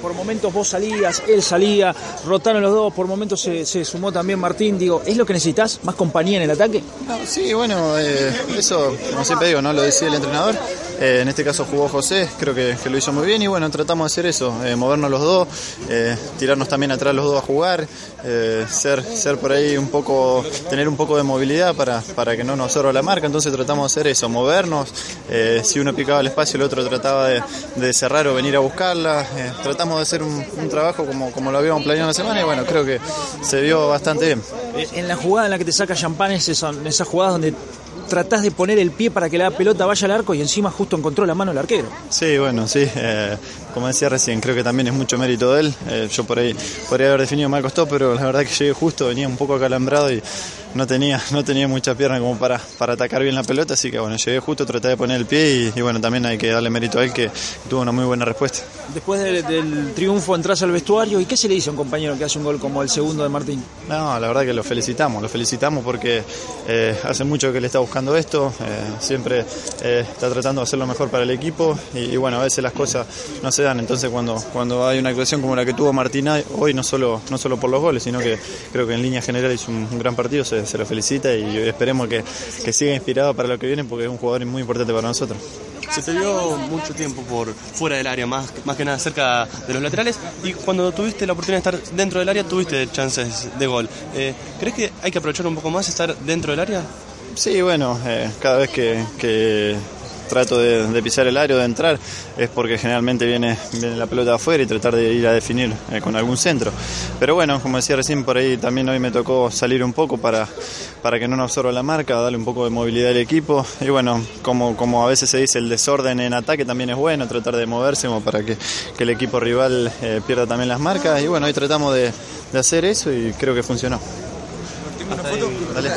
Por momentos vos salías, él salía, rotaron los dos, por momentos se, sumó también Martín. Digo, ¿es lo que necesitas? ¿Más compañía en el ataque? Sí, bueno, eh, eso, como siempre digo, no lo decía el entrenador. Eh, en este caso jugó José, creo que, que, lo hizo muy bien y bueno, tratamos de hacer eso, eh, movernos los dos, eh, tirarnos también atrás los dos a jugar, ser, ser por ahí un poco, tener un poco de movilidad para, para que no nos absorba la marca, entonces tratamos de hacer eso, movernos, si uno picaba el espacio el otro trataba de, de cerrar o venir a buscarla, tratamos de hacer un, trabajo como, como lo habíamos planeado la semana y bueno, creo que se vio bastante bien. En la jugada en la que te saca champán es esas jugadas donde tratás de poner el pie para que la pelota vaya al arco y encima justo encontró la mano el arquero. Sí, bueno, sí. Eh, como decía recién, creo que también es mucho mérito de él. Eh, yo por ahí podría haber definido mal costó, pero la verdad que llegué justo, venía un poco acalambrado y no tenía, no tenía mucha pierna como para, para atacar bien la pelota, así que bueno, llegué justo, traté de poner el pie y, y bueno, también hay que darle mérito a él que tuvo una muy buena respuesta. Después del, del triunfo entras al vestuario y ¿qué se le dice a un compañero que hace un gol como el segundo de Martín? No, la verdad que lo felicitamos, lo felicitamos porque eh, hace mucho que le está buscando esto, eh, siempre eh, está tratando de hacer lo mejor para el equipo y, y, bueno, a veces las cosas no se dan, entonces cuando, cuando hay una actuación como la que tuvo Martín hoy, no solo, no solo por los goles, sino que creo que en línea general hizo un, un gran partido, se, se, lo felicita y esperemos que, que siga inspirado para lo que viene porque es un jugador muy importante para nosotros se te vio mucho tiempo por fuera del área, más, más que nada cerca de los laterales, y cuando tuviste la oportunidad de estar dentro del área tuviste chances de gol. Eh, ¿Crees que hay que aprovechar un poco más estar dentro del área? Sí, bueno, eh, cada vez que, que trato de, de, pisar el área o de entrar es porque generalmente viene, viene la pelota afuera y tratar de ir a definir eh, con algún centro. Pero bueno, como decía recién, por ahí también hoy me tocó salir un poco para, para que no nos absorba la marca, darle un poco de movilidad al equipo. Y bueno, como, como a veces se dice, el desorden en ataque también es bueno, tratar de moverse como para que, que el equipo rival eh, pierda también las marcas. Y bueno, hoy tratamos de, de hacer eso y creo que funcionó. Dale.